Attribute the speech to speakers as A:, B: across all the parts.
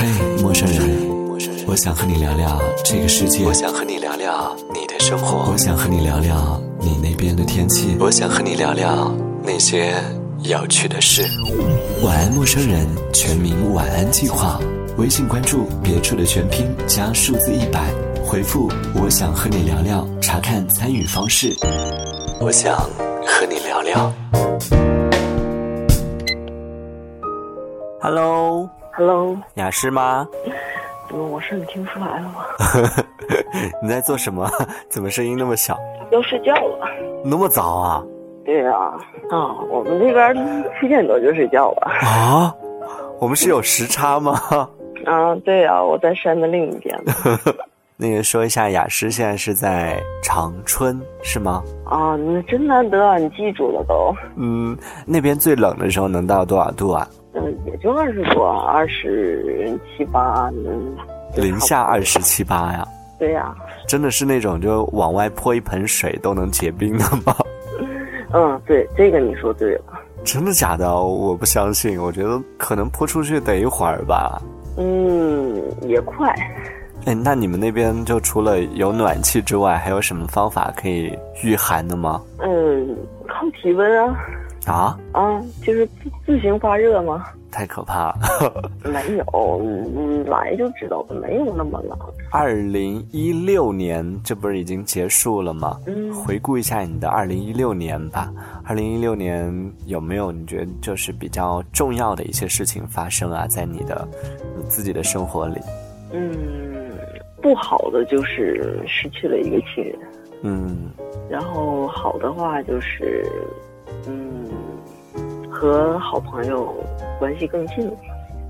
A: 嘿，陌生人，我想和你聊聊这个世界。
B: 我想和你聊聊你的生活。
A: 我想和你聊聊你那边的天气。
B: 我想和你聊聊那些有趣的事。
A: 晚安，陌生人，全民晚安计划。微信关注别处的全拼加数字一百，回复我想和你聊聊，查看参与方式。
B: 我想和你聊聊。
C: Hello，
D: Hello，
C: 雅诗吗？
D: 怎么我声音听不出来了吗？
C: 你在做什么？怎么声音那么小？
D: 要睡觉了。
C: 那么早啊？
D: 对啊，啊，我们这边七点多就睡觉了。
C: 啊？我们是有时差吗？
D: 啊，对啊，我在山的另一边。
C: 那个说一下，雅诗现在是在长春是吗？
D: 啊，那真难得啊，你记住了都。
C: 嗯，那边最冷的时候能到多少度啊？
D: 嗯，也就二十多，二十七八，嗯，
C: 零下二十七八呀。
D: 对呀、
C: 真的是那种就往外泼一盆水都能结冰的吗？
D: 嗯，对，这个你说对了。
C: 真的假的？我不相信，我觉得可能泼出去得一会儿吧。
D: 嗯，也快。
C: 哎，那你们那边就除了有暖气之外，还有什么方法可以御寒的吗？
D: 嗯，靠体温啊。
C: 啊？
D: 啊，就是自自行发热吗？
C: 太可怕了！
D: 没有，嗯，来就知道了，没有那么冷。
C: 二零一六年这不是已经结束了吗？
D: 嗯
C: 回顾一下你的二零一六年吧。二零一六年有没有你觉得就是比较重要的一些事情发生啊？在你的你自己的生活里？
D: 嗯，不好的就是失去了一个亲人，
C: 嗯
D: 然后好的话就是，嗯，和好朋友关系更近了。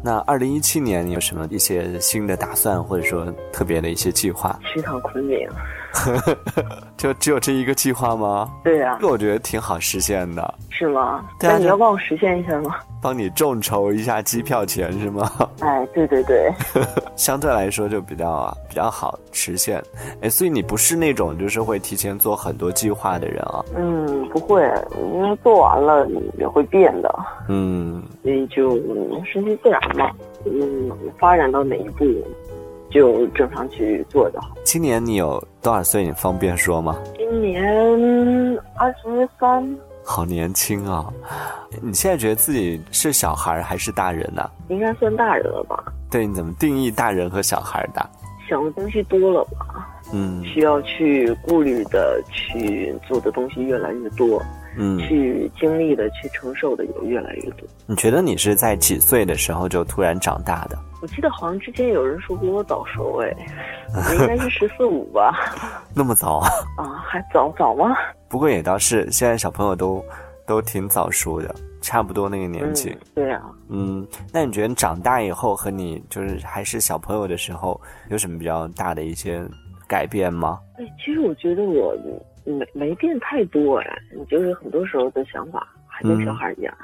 C: 那二零一七年你有什么一些新的打算，或者说特别的一些计划？
D: 去趟昆明，
C: 就只有这一个计划吗？
D: 对呀、
C: 这个我觉得挺好实现的，
D: 是吗？
C: 对啊就
D: 那你要帮我实现一下吗？
C: 帮你众筹一下机票钱是吗？
D: 哎，对对对，
C: 相对来说就比较啊比较好实现。哎，所以你不是那种就是会提前做很多计划的人啊？
D: 嗯，不会，因为做完了也会变的，
C: 嗯，
D: 所以就嗯顺其自然嘛。嗯，发展到哪一步，就正常去做就好。
C: 今年你有多少岁？你方便说吗？
D: 今年二十三，
C: 好年轻啊！你现在觉得自己是小孩还是大人呢、
D: 应该算大人了吧？
C: 对，你怎么定义大人和小孩的？
D: 想的东西多了吧？
C: 嗯
D: 需要去顾虑的、去做的东西越来越多，
C: 嗯，
D: 去经历的、去承受的有越来越多。
C: 你觉得你是在几岁的时候就突然长大的？
D: 我记得好像之前有人说比我早熟，哎，我应该是十四五吧？
C: 那么早啊？
D: 啊，还早早吗？
C: 不过也倒是，现在小朋友都都挺早熟的，差不多那个年纪。
D: 嗯，对啊，
C: 嗯，那你觉得你长大以后和你就是还是小朋友的时候有什么比较大的一些改变吗？
D: 哎，其实我觉得我没没变太多呀，你，就是很多时候的想法还跟小孩一样，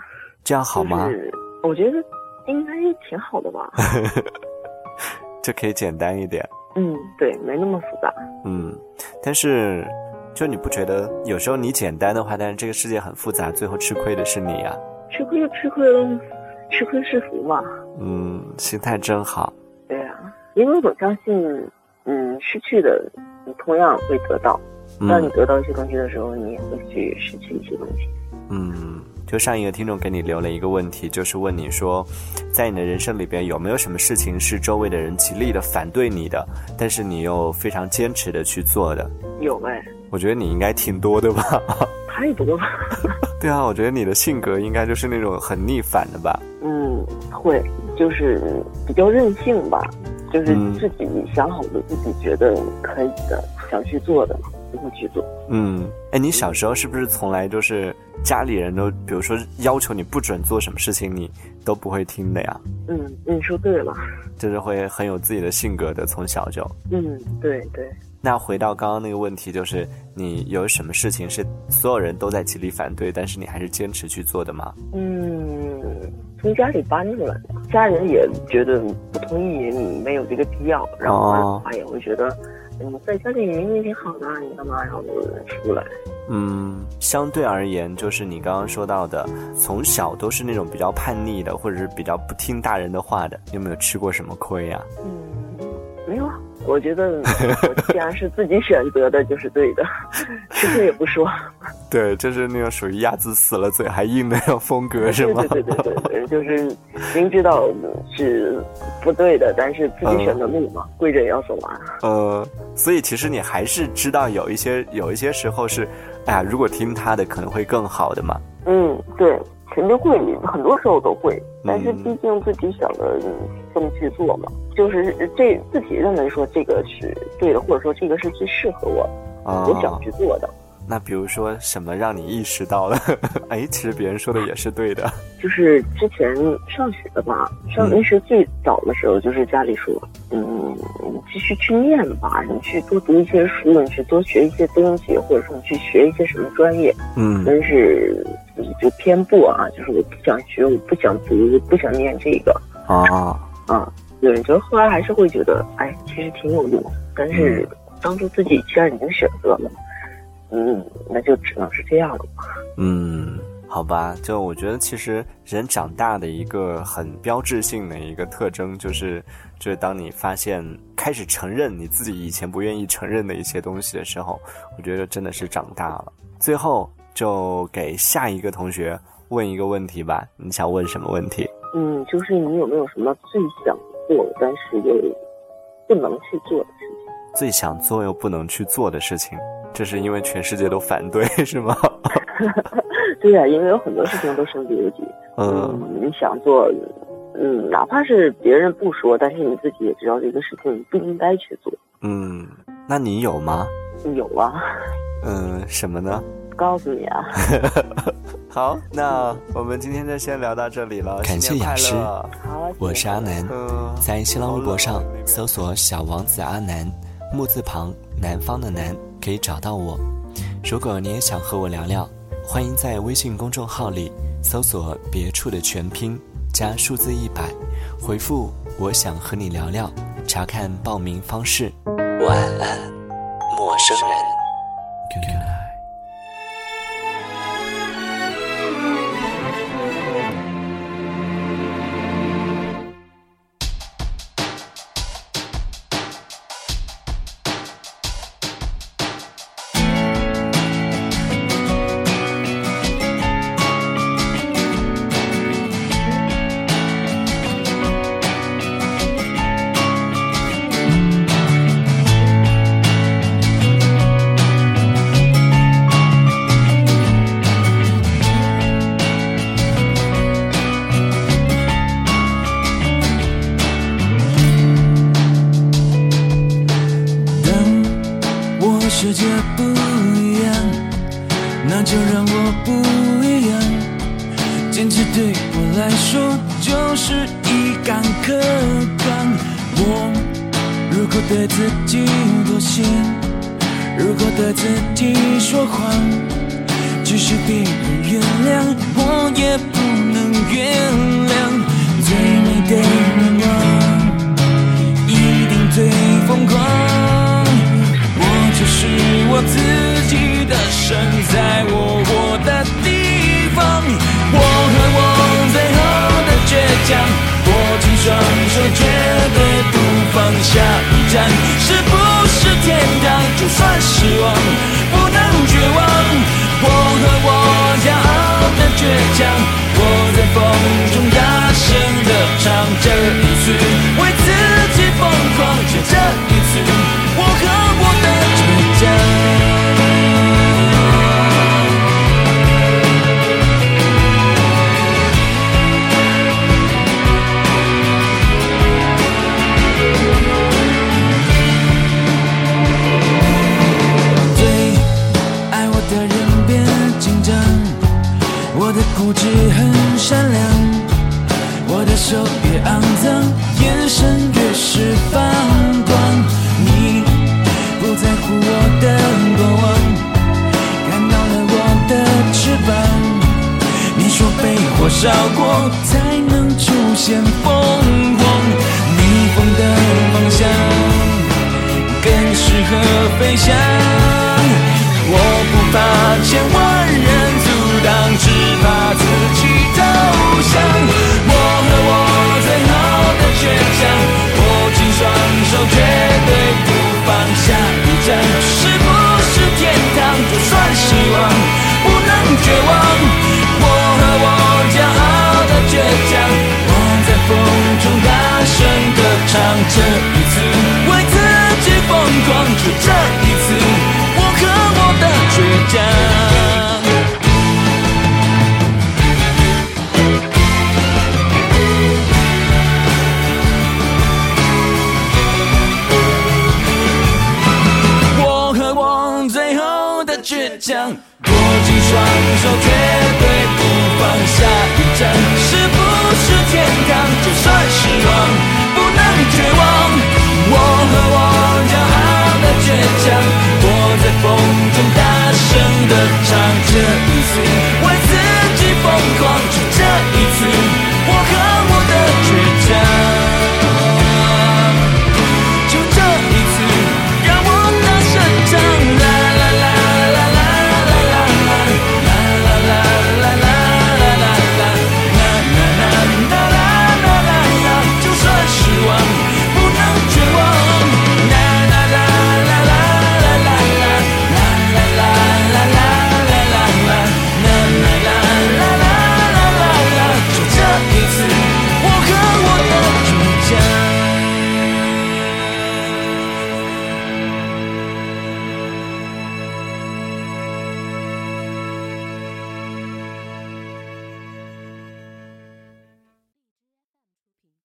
C: 这样好吗？
D: 就是我觉得应该挺好的吧。
C: 就可以简单一点。
D: 嗯，对，没那么复杂。
C: 嗯，但是就你不觉得有时候你简单的话，但是这个世界很复杂，最后吃亏的是你呀、
D: 吃亏就吃亏了，吃亏是福嘛。
C: 嗯，心态真好。
D: 对啊，因为我相信，嗯，失去的你同样会得到。当你
C: 嗯
D: 得到一些东西的时候，你也会去失去一些东西。
C: 嗯，就上一个听众给你留了一个问题，就是问你说，在你的人生里边有没有什么事情是周围的人极力的反对你的，但是你又非常坚持的去做的？
D: 有哎，
C: 我觉得你应该挺多的吧。
D: 太多了。
C: 对啊，我觉得你的性格应该就是那种很逆反的吧。
D: 嗯，会，就是比较任性吧，就是
C: 嗯
D: 自己想好的，自己觉得可以的，想去做的就会去做。
C: 嗯，哎，你小时候是不是从来就是家里人都，比如说要求你不准做什么事情，你都不会听的呀？
D: 嗯，你说对了。
C: 就是会很有自己的性格的，从小就。
D: 嗯，对对。
C: 那回到刚刚那个问题，就是你有什么事情是所有人都在极力反对，但是你还是坚持去做的吗？
D: 嗯，从家里搬出来的，家人也觉得不同意，没有这个必要，然后
C: 我
D: 爸爸也会觉得嗯，在家里明明挺好的，你干嘛要出来？
C: 嗯，相对而言，就是你刚刚说到的，从小都是那种比较叛逆的，或者是比较不听大人的话的，有没有吃过什么亏呀？
D: 啊。我觉得，我既然是自己选择的，就是对的，其实也不说。
C: 对，就是那种属于鸭子死了嘴还硬的那种风格，是吗？
D: 对对对对对，就是明知道是不对的，但是自己选的路嘛，跪着也要走完。
C: 呃，所以其实你还是知道有一些有一些时候是，哎呀，如果听他的可能会更好的嘛。
D: 嗯，对。肯定会，很多时候都会，但是毕竟自己想的这么去做嘛，就是这自己认为说这个是对的，或者说这个是最适合我，我想去做的。
C: 那比如说什么让你意识到了？哎，其实别人说的也是对的。
D: 就是之前上学吧，上那是最早的时候，就是家里说，嗯，你继续去念吧，你去多读一些书，你去多学一些东西，或者说你去学一些什么专业。
C: 嗯，
D: 但是就偏不啊，就是我不想学，我不想读，不想念这个。
C: 啊
D: 啊，对，就后来还是会觉得，哎，其实挺有用。但是当初自己既然已经选择了。嗯，那就只能是这样了吧。
C: 嗯，好吧，就我觉得其实人长大的一个很标志性的一个特征，就是就是当你发现开始承认你自己以前不愿意承认的一些东西的时候，我觉得真的是长大了。最后就给下一个同学问一个问题吧，你想问什么问题？
D: 嗯，就是你有没有什么最想做但是又不能去做的事情？
C: 最想做又不能去做的事情。这是因为全世界都反对，是吗？
D: 对呀，因为有很多事情都身不由己。嗯，你想做，嗯，哪怕是别人不说，但是你自己也知道这个事情不应该去做。
C: 嗯，那你有吗？
D: 有啊。
C: 嗯，什么呢？
D: 告诉你啊。
C: 好，那我们今天就先聊到这里了。
A: 感谢雅诗，
D: 好，
A: 我是阿南，在新浪微博上搜索“小王子阿南”，木字旁，南方的南。可以找到我。如果你也想和我聊聊，欢迎在微信公众号里搜索“别处”的全拼加数字一百，回复“我想和你聊聊”，查看报名方式。
B: 晚安，陌生人。
E: 世界不一样，那就让我不一样。坚持对我来说就是一杆刻度。我如果对自己妥协，如果对自己说谎，即使别人原谅我也不。梦中大声的唱这一句。绕过才能出现凤凰逆风的方向更适合飞翔。我不怕千万人 the time.